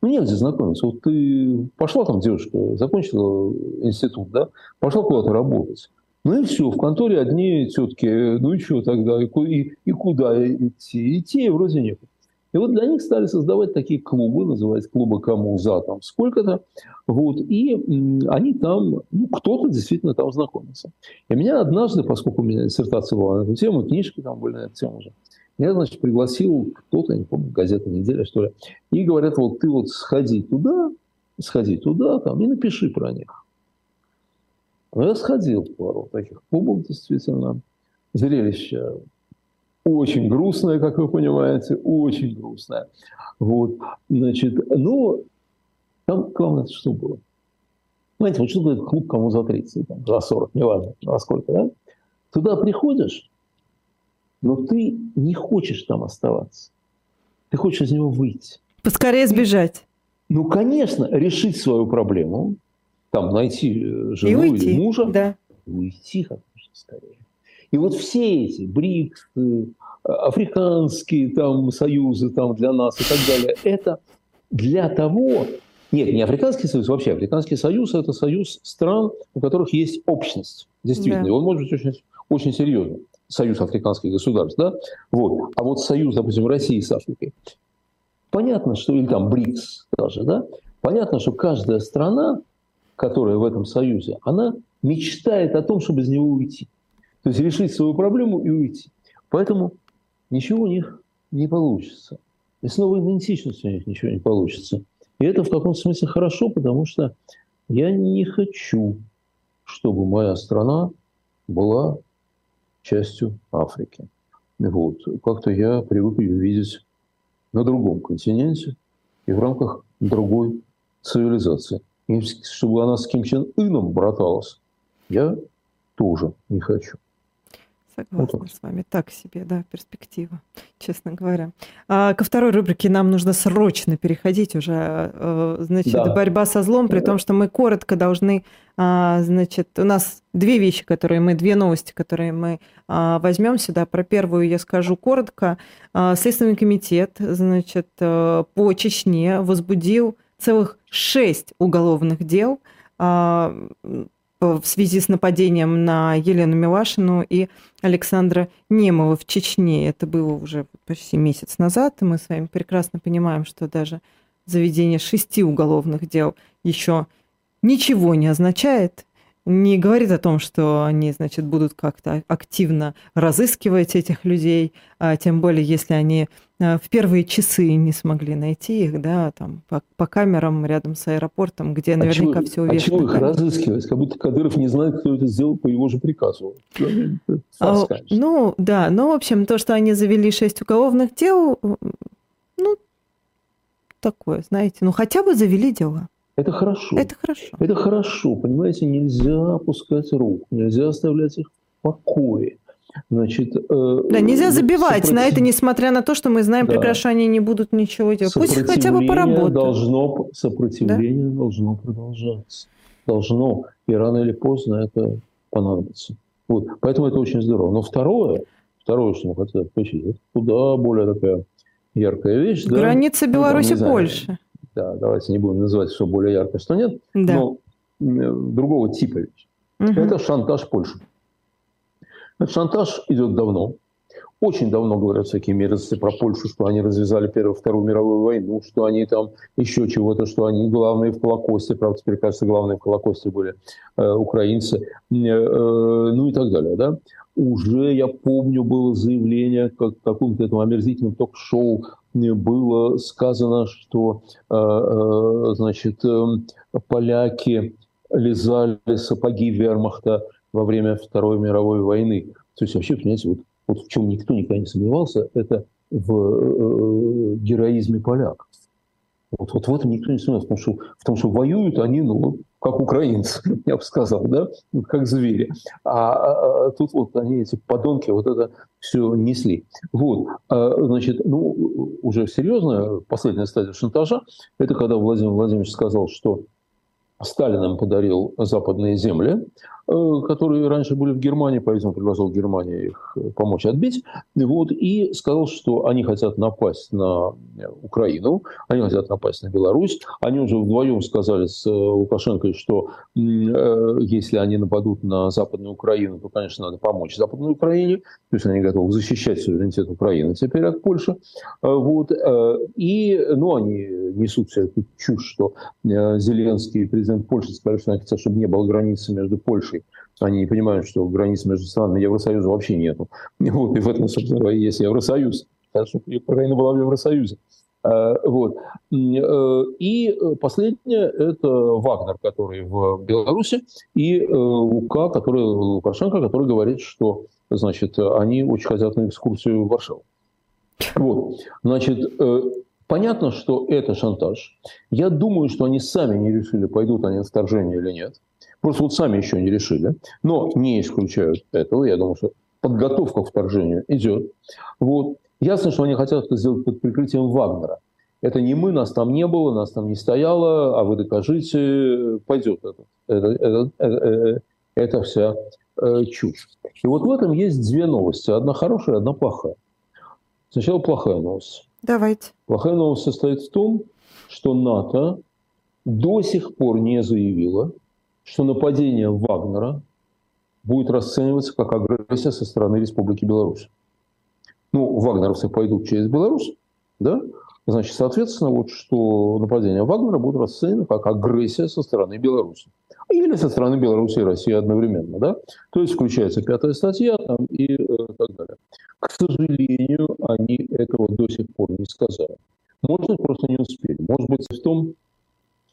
Ну, негде знакомиться. Вот ты пошла там, девушка, закончила институт, да, пошла куда-то работать. Ну и все, в конторе одни тетки, ну и что тогда, и, и, и куда идти? Идти вроде некуда. И вот для них стали создавать такие клубы, называются клубы кому за там сколько-то. Вот, и они там, ну, кто-то действительно там знакомится. И меня однажды, поскольку у меня диссертация была на эту тему, книжки там были на эту тему уже, меня, значит, пригласил кто-то, я не помню, газета «Неделя», что ли, и говорят, вот ты вот сходи туда, сходи туда там и напиши про них. Но я сходил в пару таких клубов, действительно. Зрелище очень грустное, как вы понимаете, очень грустное. Вот, значит, ну, там главное, что было. Знаете, вот что такое клуб кому за 30, там, за 40, неважно, за сколько, да? Туда приходишь, но ты не хочешь там оставаться. Ты хочешь из него выйти. Поскорее сбежать. Ну, конечно, решить свою проблему, там найти э, жену или мужа, да. уйти как можно скорее. И вот все эти БРИКС, э, африканские там союзы там для нас и так далее, это для того, нет, не Африканский союз, вообще Африканский союз – это союз стран, у которых есть общность, действительно, да. и он может быть очень, очень серьезным. Союз африканских государств, да? Вот. А вот союз, допустим, России с Африкой. Понятно, что, или там БРИКС даже, да? Понятно, что каждая страна которая в этом союзе, она мечтает о том, чтобы из него уйти. То есть решить свою проблему и уйти. Поэтому ничего у них не получится. И с новой идентичностью у них ничего не получится. И это в каком смысле хорошо, потому что я не хочу, чтобы моя страна была частью Африки. Вот. Как-то я привык ее видеть на другом континенте и в рамках другой цивилизации чтобы она с Ким Чен Ыном браталась, я тоже не хочу. Согласна вот с вами. Так себе, да, перспектива, честно говоря. А, ко второй рубрике нам нужно срочно переходить уже. А, значит, да. борьба со злом, при том, что мы коротко должны, а, значит, у нас две вещи, которые мы, две новости, которые мы а, возьмем сюда. Про первую я скажу коротко. А, Следственный комитет, значит, а, по Чечне возбудил целых шесть уголовных дел в связи с нападением на Елену Милашину и Александра Немова в Чечне. Это было уже почти месяц назад, и мы с вами прекрасно понимаем, что даже заведение шести уголовных дел еще ничего не означает, не говорит о том, что они, значит, будут как-то активно разыскивать этих людей, а тем более, если они а, в первые часы не смогли найти их, да, там, по, по камерам рядом с аэропортом, где наверняка а все увешано. А чего их разыскивать? Как будто Кадыров не знает, кто это сделал по его же приказу. А, ну, да, ну, в общем, то, что они завели шесть уголовных дел, ну, такое, знаете, ну, хотя бы завели дела. Это хорошо. Это хорошо. Это хорошо. Понимаете, нельзя опускать рук, нельзя оставлять их в покое. Значит, э, да, нельзя забивать сопротив... на это, несмотря на то, что мы знаем да. прекрасно, они не будут ничего делать. Пусть хотя бы поработают. Должно, сопротивление да? должно продолжаться. Должно. И рано или поздно это понадобится. Вот. Поэтому это очень здорово. Но второе, второе, что мы хотели отключить, это куда более такая яркая вещь. Граница да? Беларуси ну, да, давайте не будем называть, что более ярко, что нет, да. но другого типа вещь. Угу. Это шантаж Польши. Этот шантаж идет давно. Очень давно говорят всякие мерзости про Польшу, что они развязали Первую Вторую мировую войну, что они там еще чего-то, что они главные в Холокосте, правда, теперь, кажется, главные в Холокосте были э, украинцы, э, э, ну и так далее, да. Уже, я помню, было заявление как в каком-то этом омерзительном ток-шоу, э, было сказано, что, э, э, значит, э, поляки лизали сапоги вермахта во время Второй мировой войны. То есть вообще, понимаете, вот вот в чем никто никогда не сомневался, это в э, героизме поляков. Вот, вот в этом никто не сомневался, потому что, в том, что воюют они, ну, как украинцы, я бы сказал, да, как звери. А, а, а тут вот они, эти подонки, вот это все несли. Вот, а, значит, ну, уже серьезно, последняя стадия шантажа, это когда Владимир Владимирович сказал, что Сталин им подарил западные земли, которые раньше были в Германии, по-видимому, предложил Германии их э, помочь отбить, вот, и сказал, что они хотят напасть на Украину, они хотят напасть на Беларусь. Они уже вдвоем сказали с э, Лукашенко, что если они нападут на Западную Украину, то, конечно, надо помочь Западной Украине, то есть они готовы защищать суверенитет Украины теперь от Польши. Вот, и, ну, они несут всю эту чушь, что Зеленский, президент Польши, сказали, что они хотят, чтобы не было границы между Польшей они не понимают, что границ между странами Евросоюза вообще нету. Вот, и в этом, собственно, есть Евросоюз. Хорошо, Украина была в Евросоюзе. А, вот. Э, и последнее – это Вагнер, который в Беларуси, и э, Лука, который, Лукашенко, который говорит, что значит, они очень хотят на экскурсию в Варшаву. Вот. Значит, э, понятно, что это шантаж. Я думаю, что они сами не решили, пойдут они на вторжение или нет. Просто вот сами еще не решили. Но не исключают этого. Я думаю, что подготовка к вторжению идет. Вот. Ясно, что они хотят это сделать под прикрытием Вагнера. Это не мы, нас там не было, нас там не стояло, а вы докажите, пойдет это. Это, это, это, это вся э, чушь. И вот в этом есть две новости. Одна хорошая, одна плохая. Сначала плохая новость. Давайте. Плохая новость состоит в том, что НАТО до сих пор не заявило, что нападение Вагнера будет расцениваться как агрессия со стороны Республики Беларусь. Ну, вагнеровцы пойдут через Беларусь, да? Значит, соответственно, вот что нападение Вагнера будет расценено как агрессия со стороны Беларуси. Или со стороны Беларуси и России одновременно, да? То есть включается пятая статья там, и э, так далее. К сожалению, они этого до сих пор не сказали. Может быть, просто не успели. Может быть, в том,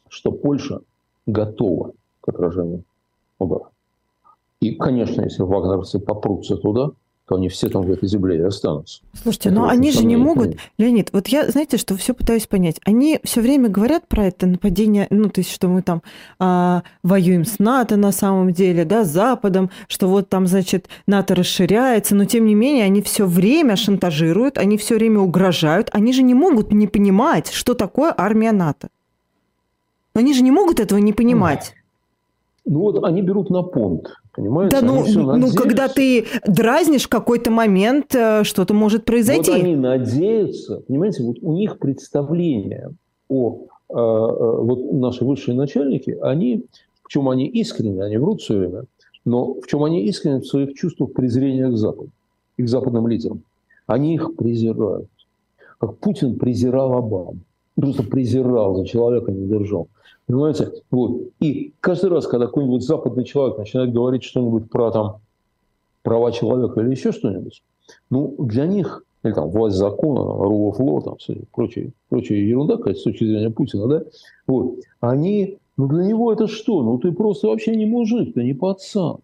что Польша готова к отражению удара. И, конечно, если вагнеровцы попрутся туда, то они все там в этой земле и останутся. Слушайте, это но они же не могут, Леонид, вот я, знаете, что все пытаюсь понять. Они все время говорят про это нападение, ну, то есть, что мы там а, воюем с НАТО на самом деле, да, с Западом, что вот там, значит, НАТО расширяется, но тем не менее они все время шантажируют, они все время угрожают, они же не могут не понимать, что такое армия НАТО. Они же не могут этого не понимать. Ну вот они берут на понт, понимаете? Да, ну, ну когда ты дразнишь какой-то момент, э, что-то может произойти. Вот они надеются, понимаете, вот у них представление о э, э, вот наши высшие начальники, они, в чем они искренне, они врут все время, но в чем они искренне в своих чувствах презрения к Западу и к западным лидерам. Они их презирают. Как Путин презирал Обаму. Просто презирал, за человека не держал. Понимаете? Вот. И каждый раз, когда какой-нибудь западный человек начинает говорить что-нибудь про там, права человека или еще что-нибудь, ну, для них, или там власть закона, rule of law, там, прочая, прочая ерунда, конечно, с точки зрения Путина, да, вот, они, ну, для него это что? Ну, ты просто вообще не мужик, ты не пацан.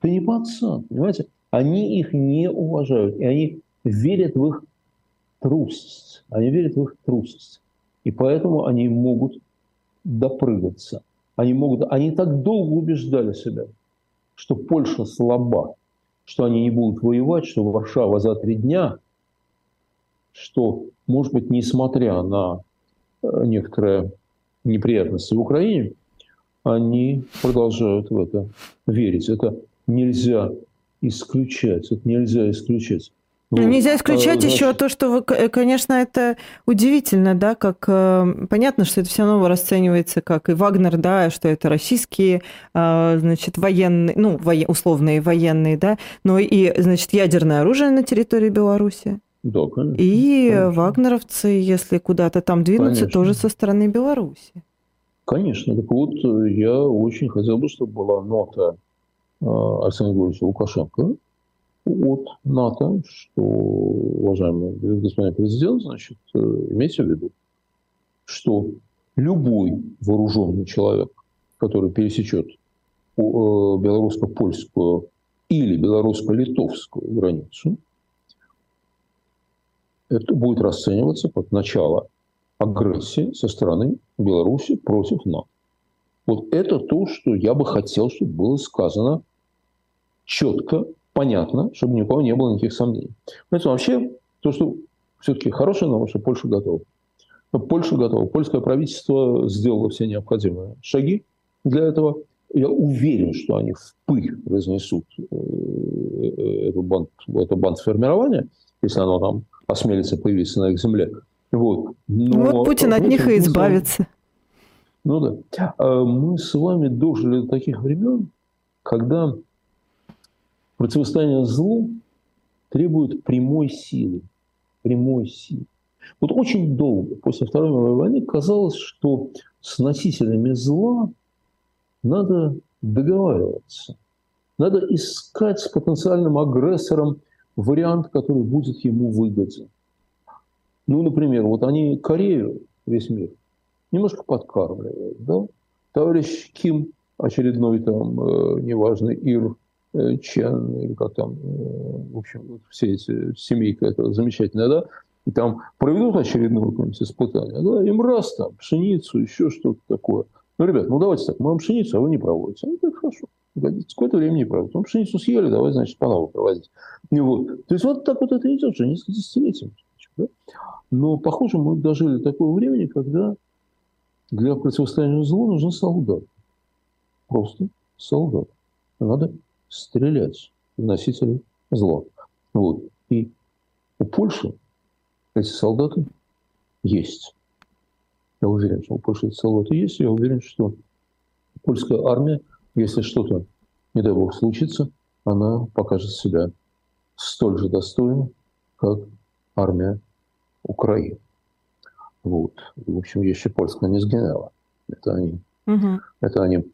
Ты не пацан, понимаете? Они их не уважают, и они верят в их трусость. Они верят в их трусость. И поэтому они могут допрыгаться. Они, могут, они так долго убеждали себя, что Польша слаба, что они не будут воевать, что Варшава за три дня, что, может быть, несмотря на э, некоторые неприятности в Украине, они продолжают в это верить. Это нельзя исключать. Это нельзя исключать. Ну, Нельзя исключать а, еще то, что, вы, конечно, это удивительно, да, как э, понятно, что это все равно расценивается как и Вагнер, да, что это российские, э, значит, военные, ну, воен, условные военные, да, но и, значит, ядерное оружие на территории Беларуси. Да, конечно. И конечно. вагнеровцы, если куда-то там двинутся, конечно. тоже со стороны Беларуси. Конечно. Так вот, я очень хотел бы, чтобы была нота э, Арсения Григорьевича Лукашенко, от НАТО, что, уважаемый господин президент, значит, э, имейте в виду, что любой вооруженный человек, который пересечет э, белорусско-польскую или белорусско-литовскую границу, это будет расцениваться как начало агрессии со стороны Беларуси против НАТО. Вот это то, что я бы хотел, чтобы было сказано четко понятно, чтобы ни у кого не было никаких сомнений. Поэтому вообще, то, что все-таки хорошая новость, что Польша готова. Но Польша готова. Польское правительство сделало все необходимые шаги для этого. Я уверен, что они в пыль разнесут э, э, эту банд, это бандформирование, если оно там осмелится появиться на их земле. Вот, Но, вот Путин от них и избавится. Ну да. А мы с вами дожили до таких времен, когда Противостояние злу требует прямой силы. Прямой силы. Вот очень долго после Второй мировой войны казалось, что с носителями зла надо договариваться. Надо искать с потенциальным агрессором вариант, который будет ему выгоден. Ну, например, вот они Корею, весь мир, немножко подкармливают, да? Товарищ Ким, очередной там, э, неважный Ир, Чен, или как там, э, в общем, все эти семейка, это замечательная, да, и там проведут очередное какое-нибудь испытание, да, им раз там, пшеницу, еще что-то такое. Ну, ребят, ну давайте так, мы вам пшеницу, а вы не проводите. Ну, так хорошо. Сколько времени не проводите? Ну, пшеницу съели, давай, значит, по новой проводить. И вот. То есть вот так вот это идет уже несколько десятилетий. Да? Но, похоже, мы дожили до такого времени, когда для противостояния злу нужен солдат. Просто солдат. Надо стрелять в носителей зла. Вот. И у Польши эти солдаты есть. Я уверен, что у Польши эти солдаты есть. Я уверен, что польская армия, если что-то, не дай бог, случится, она покажет себя столь же достойно, как армия Украины. Вот. В общем, еще польская не сгиняла. Это они, угу. это они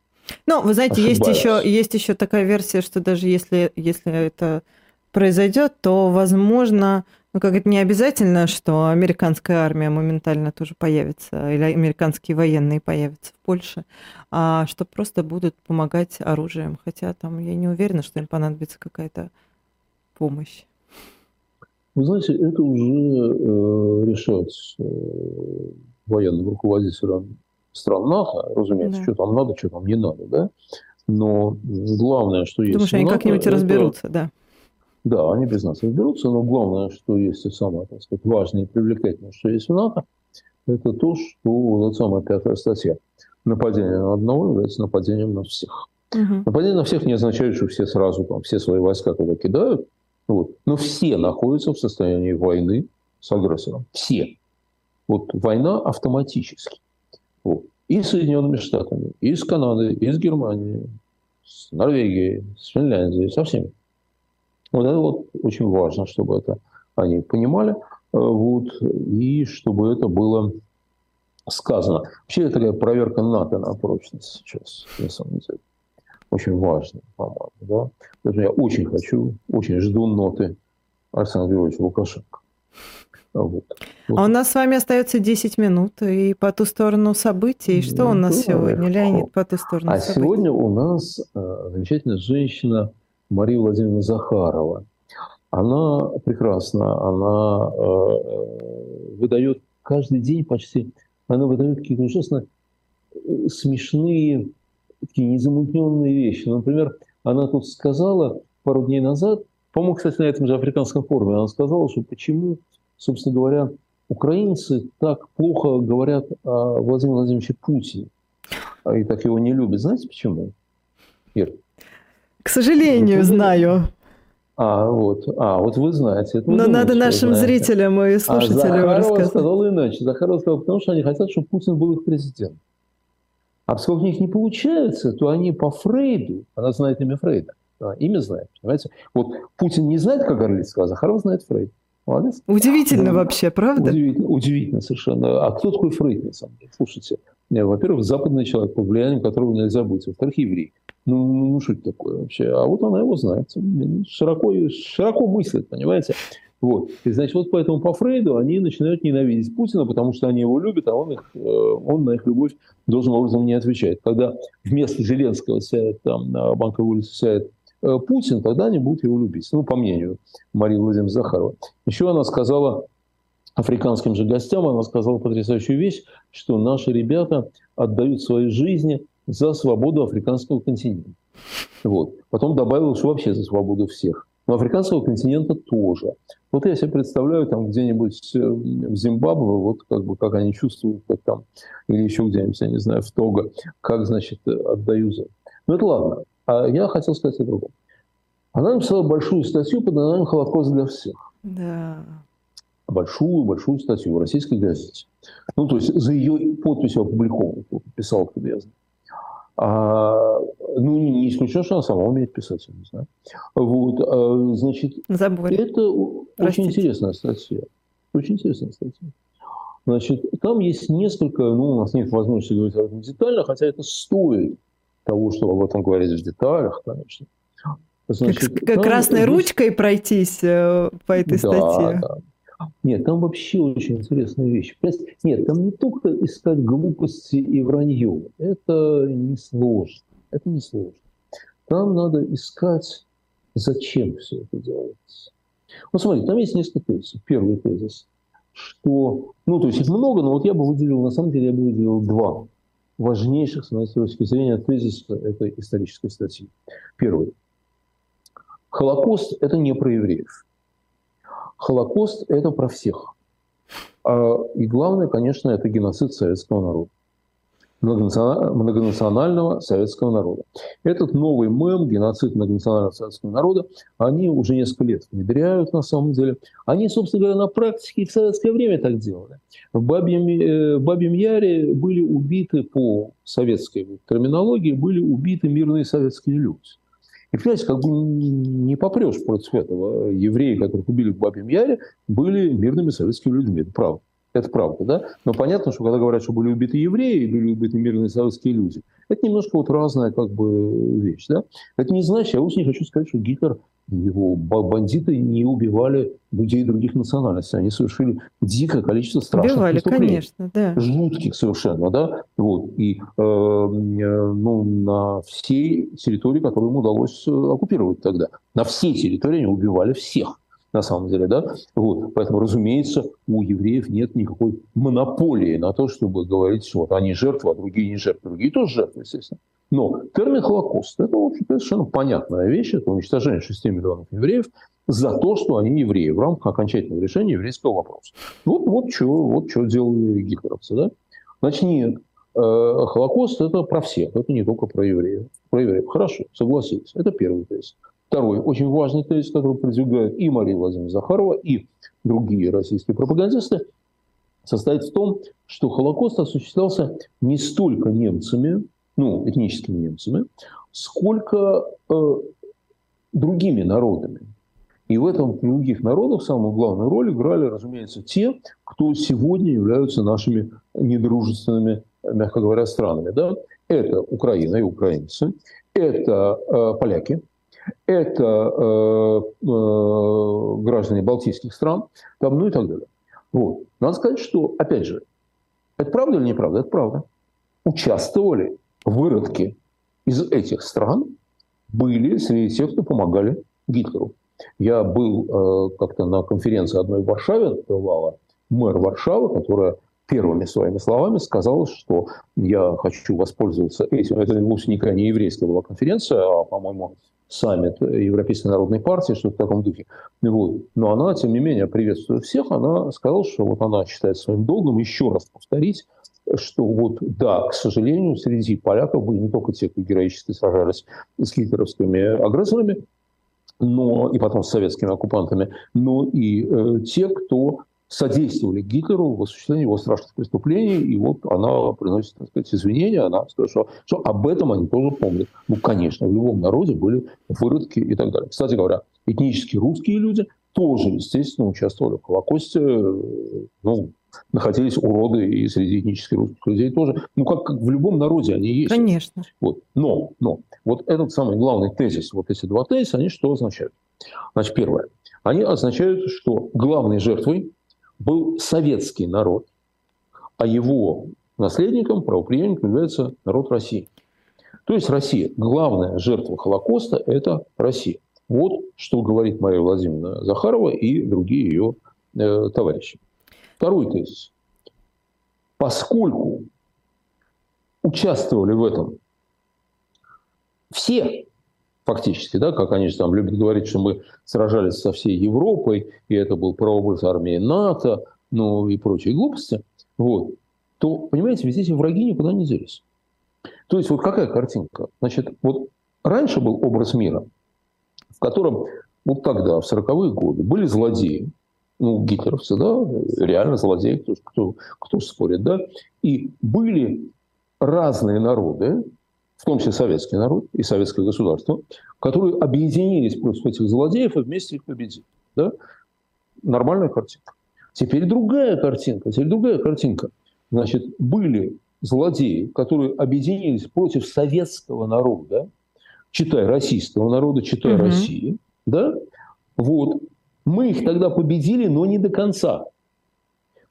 ну, вы знаете, есть еще, есть еще такая версия, что даже если, если это произойдет, то, возможно, ну, как это не обязательно, что американская армия моментально тоже появится, или американские военные появятся в Польше, а что просто будут помогать оружием. Хотя там я не уверена, что им понадобится какая-то помощь. Вы знаете, это уже э, решать э, военным руководителям стран НАТО, разумеется, да. что там надо, что там не надо, да. Но главное, что есть... Потому что они как-нибудь это... разберутся, да. Да, они без нас разберутся, но главное, что есть и самое, так сказать, важное и привлекательное, что есть в НАТО, это то, что вот самая пятая статья. Нападение на одного является нападением на всех. Угу. Нападение на всех не означает, что все сразу там все свои войска туда кидают, вот. но все находятся в состоянии войны с агрессором. Все. Вот война автоматически. И с Соединенными Штатами, и с Канадой, и с Германией, с Норвегией, с Финляндией, со всеми. Вот это вот очень важно, чтобы это они понимали, э, вот, и чтобы это было сказано. Вообще, такая проверка НАТО на прочность сейчас, на самом деле. Очень важно, по-моему. Да? Поэтому я очень хочу, очень жду ноты Арсена Григорьевича Лукашенко. Вот. А у нас с вами остается 10 минут, и по ту сторону событий. Что у нас сегодня, Леонид, по ту сторону а событий? А сегодня у нас э, замечательная женщина Мария Владимировна Захарова. Она прекрасна, она э, выдает каждый день почти, она выдает какие-то ужасно э, смешные, такие незамутненные вещи. Например, она тут сказала пару дней назад, по-моему, кстати, на этом же африканском форуме, она сказала, что почему собственно говоря, украинцы так плохо говорят о Владимире Владимировиче Путине а и так его не любят. Знаете почему? Ир? К сожалению, знаю. А, вот, а, вот вы знаете. Это Но надо нашим зрителям и а слушателям а рассказать. сказал иначе. Захаров сказал, потому что они хотят, чтобы Путин был их президентом. А поскольку у них не получается, то они по Фрейду, она знает имя Фрейда, имя знает, понимаете? Вот Путин не знает, как Орлицкого, а Захаров знает Фрейд. Молодец. Удивительно ну, вообще, правда? Удивительно, удивительно совершенно. А кто такой Фрейд, на самом деле? Слушайте, э, во-первых, западный человек, под влиянием которого нельзя быть. Во-вторых, еврей. Ну, ну, ну что это такое вообще? А вот она его знает. Широко, широко мыслит, понимаете? Вот. И, значит, вот поэтому по Фрейду они начинают ненавидеть Путина, потому что они его любят, а он, их, э, он на их любовь должным образом не отвечает. Когда вместо Зеленского сядет там на Банковой улице сядет Путин, тогда они будут его любить. Ну, по мнению Марии Владимировны Захаровой. Еще она сказала африканским же гостям, она сказала потрясающую вещь, что наши ребята отдают свои жизни за свободу африканского континента. Вот. Потом добавила, что вообще за свободу всех. Но африканского континента тоже. Вот я себе представляю там где-нибудь э, в Зимбабве, вот как бы как они чувствуют, как там, или еще где-нибудь, я не знаю, в Того, как, значит, отдаю за. Ну это ладно. А я хотел сказать о другом. Она написала большую статью под названием «Холокост для всех». Да. Большую-большую статью в российской газете. Ну, то есть за ее подписью опубликовано, писал, кто я знаю. А, ну, не исключено, что она сама умеет писать, я не знаю. Вот, а, значит, Забыли. это Простите. очень интересная статья. Очень интересная статья. Значит, там есть несколько, ну, у нас нет возможности говорить об этом детально, хотя это стоит того, чтобы об этом говорить в деталях, конечно. Значит, как, как красной здесь... ручкой пройтись э, по этой да, статье. Да. Нет, там вообще очень интересная вещь. Нет, там не только искать глупости и вранье. Это не сложно. Это не сложно. Там надо искать, зачем все это делается. Вот смотри, там есть несколько тезисов. Первый тезис, что, ну, то есть их много, но вот я бы выделил, на самом деле, я бы выделил два важнейших, с моей точки зрения, тезиса этой исторической статьи. Первый. Холокост – это не про евреев. Холокост – это про всех. А, и главное, конечно, это геноцид советского народа многонационального советского народа. Этот новый мем, геноцид многонационального советского народа, они уже несколько лет внедряют на самом деле. Они, собственно говоря, на практике и в советское время так делали. В Бабьем, э, Бабьем Яре были убиты по советской терминологии, были убиты мирные советские люди. И, понимаете, как бы не попрешь против этого. Евреи, которых убили в Бабьем Яре, были мирными советскими людьми. Это правда. Это правда, да? Но понятно, что когда говорят, что были убиты евреи, были убиты мирные советские люди, это немножко вот разная как бы вещь, да? Это не значит, я не хочу сказать, что Гитлер, его бандиты не убивали людей других национальностей. Они совершили дикое количество страшных убивали, преступлений. конечно, да. Жутких совершенно, да? Вот. И э, ну, на всей территории, которую ему удалось э, оккупировать тогда. На всей территории они убивали всех на самом деле, да? Вот. Поэтому, разумеется, у евреев нет никакой монополии на то, чтобы говорить, что вот они жертвы, а другие не жертвы. Другие тоже жертвы, естественно. Но термин «Холокост» – это, в общем совершенно понятная вещь. Это уничтожение 6 миллионов евреев за то, что они евреи в рамках окончательного решения еврейского вопроса. Вот, вот, что, вот что делали гитлеровцы. Да? Значит, нет. Э, Холокост – это про всех, это не только про евреев. Про евреев. Хорошо, согласились. Это первый тезис. Второй очень важный тезис, который продвигают и Мария Владимировна Захарова, и другие российские пропагандисты, состоит в том, что Холокост осуществлялся не столько немцами, ну, этническими немцами, сколько э, другими народами. И в этом других народах самую главную роль играли, разумеется, те, кто сегодня являются нашими недружественными, мягко говоря, странами. Да? Это Украина и украинцы, это э, поляки, это э, э, граждане балтийских стран, там, ну и так далее. Вот. Надо сказать, что, опять же, это правда или неправда? Это правда. Участвовали выродки из этих стран, были среди тех, кто помогали Гитлеру. Я был э, как-то на конференции одной в Варшаве, бывала мэр Варшавы, которая первыми своими словами сказала, что я хочу воспользоваться этим. Это вовсе никакая не еврейская была конференция, а, по-моему, саммит Европейской народной партии, что-то в таком духе. Вот. Но она, тем не менее, приветствует всех. Она сказала, что вот она считает своим долгом еще раз повторить, что вот да, к сожалению, среди поляков были не только те, кто героически сражались с гитлеровскими агрессорами, но и потом с советскими оккупантами, но и э, те, кто содействовали Гитлеру в осуществлении его страшных преступлений, и вот она приносит, так сказать, извинения, она сказала, что, что об этом они тоже помнят. Ну, конечно, в любом народе были выродки и так далее. Кстати говоря, этнически русские люди тоже, естественно, участвовали в Холокосте, ну, находились уроды и среди этнически русских людей тоже. Ну, как, как в любом народе они есть. Конечно. Вот. Но, но, вот этот самый главный тезис, вот эти два тезиса, они что означают? Значит, первое. Они означают, что главной жертвой был советский народ, а его наследником, правоприемником является народ России. То есть Россия. Главная жертва Холокоста – это Россия. Вот что говорит Мария Владимировна Захарова и другие ее э, товарищи. Второй тезис. Поскольку участвовали в этом все, фактически, да, как они же там любят говорить, что мы сражались со всей Европой, и это был прообраз армии НАТО, ну и прочие глупости, вот, то, понимаете, ведь эти враги никуда не делись. То есть вот какая картинка? Значит, вот раньше был образ мира, в котором вот тогда, в 40-е годы, были злодеи, ну, гитлеровцы, да, реально злодеи, кто, кто, кто спорит, да, и были разные народы, в том числе советский народ и советское государство, которые объединились против этих злодеев и вместе их победили. Да? Нормальная картинка. Теперь другая картинка. Теперь другая картинка. Значит, были злодеи, которые объединились против советского народа, читай российского народа, читай угу. России, да? Вот. Мы их тогда победили, но не до конца.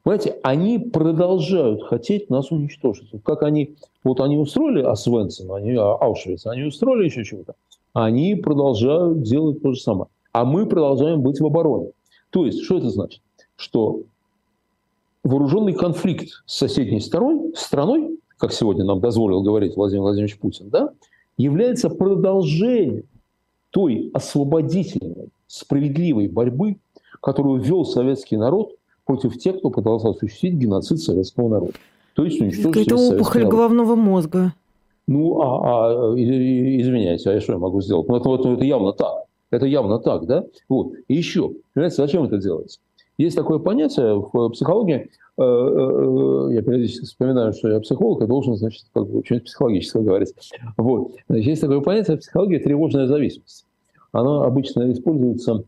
Понимаете, они продолжают хотеть нас уничтожить. Как они, вот они устроили Освенцим, они а, Аушвиц, они устроили еще чего-то. Они продолжают делать то же самое. А мы продолжаем быть в обороне. То есть, что это значит? Что вооруженный конфликт с соседней страной, страной как сегодня нам дозволил говорить Владимир Владимирович Путин, да, является продолжением той освободительной, справедливой борьбы, которую вел советский народ против тех, кто пытался осуществить геноцид советского народа. То есть уничтожить Это опухоль головного мозга. Ну, а, а извиняйте, а я что я могу сделать? Ну, это, это, это явно так. Это явно так, да? Вот. И еще, понимаете, зачем это делается? Есть такое понятие в психологии, э, э, я периодически вспоминаю, что я психолог, и должен, значит, как бы что-нибудь психологическое говорить. Вот. Значит, есть такое понятие в психологии тревожная зависимость. Оно обычно используется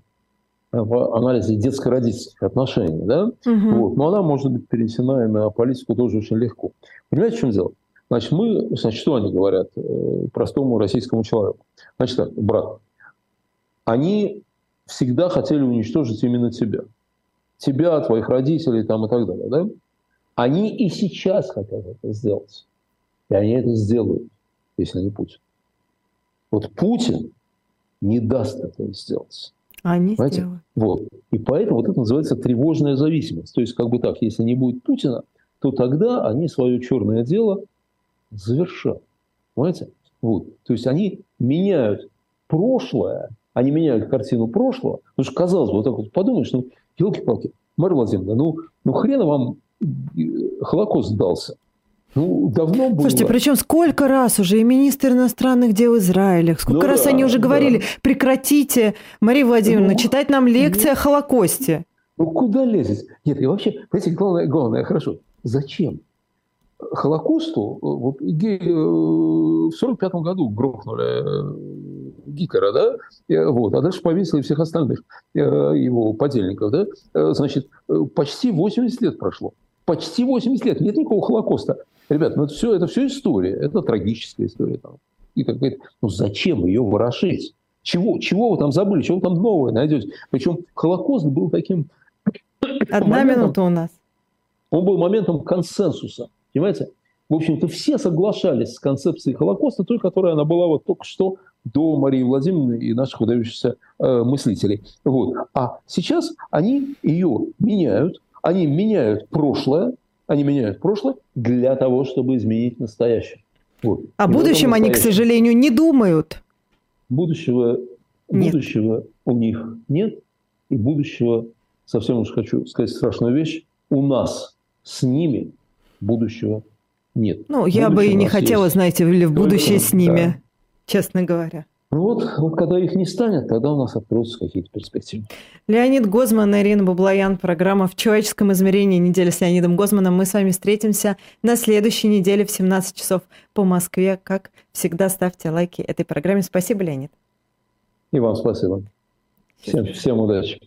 в анализе детско-родительских отношений, да, угу. вот, но она может быть перенесена и на политику тоже очень легко. Понимаете, в чем дело? Значит, мы, значит, что они говорят э, простому российскому человеку? Значит так, брат, они всегда хотели уничтожить именно тебя. Тебя, твоих родителей там, и так далее. Да? Они и сейчас хотят это сделать. И они это сделают, если не Путин. Вот Путин не даст этого сделать. Они Понимаете? сделают. Вот. И поэтому вот это называется тревожная зависимость. То есть, как бы так, если не будет Путина, то тогда они свое черное дело завершат. Понимаете? Вот. То есть они меняют прошлое, они меняют картину прошлого. Потому что, казалось бы, вот так вот подумаешь, ну, елки-палки, Марья Владимировна, ну, ну хрена вам э, Холокост дался. Ну, давно было. Слушайте, причем сколько раз уже и министр иностранных дел Израиля, сколько ну, раз да, они уже говорили, да. прекратите, Мария Владимировна, ну, читать нам лекции ну, о Холокосте. Ну, куда лезет? Нет, и вообще, понимаете, главное, главное, хорошо, зачем? Холокосту, вот э, в 45 году грохнули э, Гитлера, да, вот, а дальше повесили всех остальных э, его подельников, да, значит, почти 80 лет прошло. Почти 80 лет, нет никакого Холокоста. Ребят, ну это все, это все история, это трагическая история. Там. И как говорит, ну зачем ее ворошить? Чего, чего вы там забыли, чего вы там новое найдете? Причем Холокост был таким... Одна моментом, минута у нас. Он был моментом консенсуса, понимаете? В общем-то, все соглашались с концепцией Холокоста, той, которая она была вот только что до Марии Владимировны и наших выдающихся э, мыслителей. Вот. А сейчас они ее меняют, они меняют прошлое, они меняют прошлое для того, чтобы изменить настоящее. Вот. О будущем они, к сожалению, не думают. Будущего, нет. будущего у них нет, и будущего, совсем уж хочу сказать страшную вещь, у нас с ними будущего нет. Ну, я бы и не хотела, есть. знаете, в будущее с ними, да. честно говоря. Ну вот, вот когда их не станет, тогда у нас откроются какие-то перспективы. Леонид Гозман Ирина Баблоян. Программа «В человеческом измерении. Неделя с Леонидом Гозманом». Мы с вами встретимся на следующей неделе в 17 часов по Москве. Как всегда, ставьте лайки этой программе. Спасибо, Леонид. И вам спасибо. Всем, всем удачи.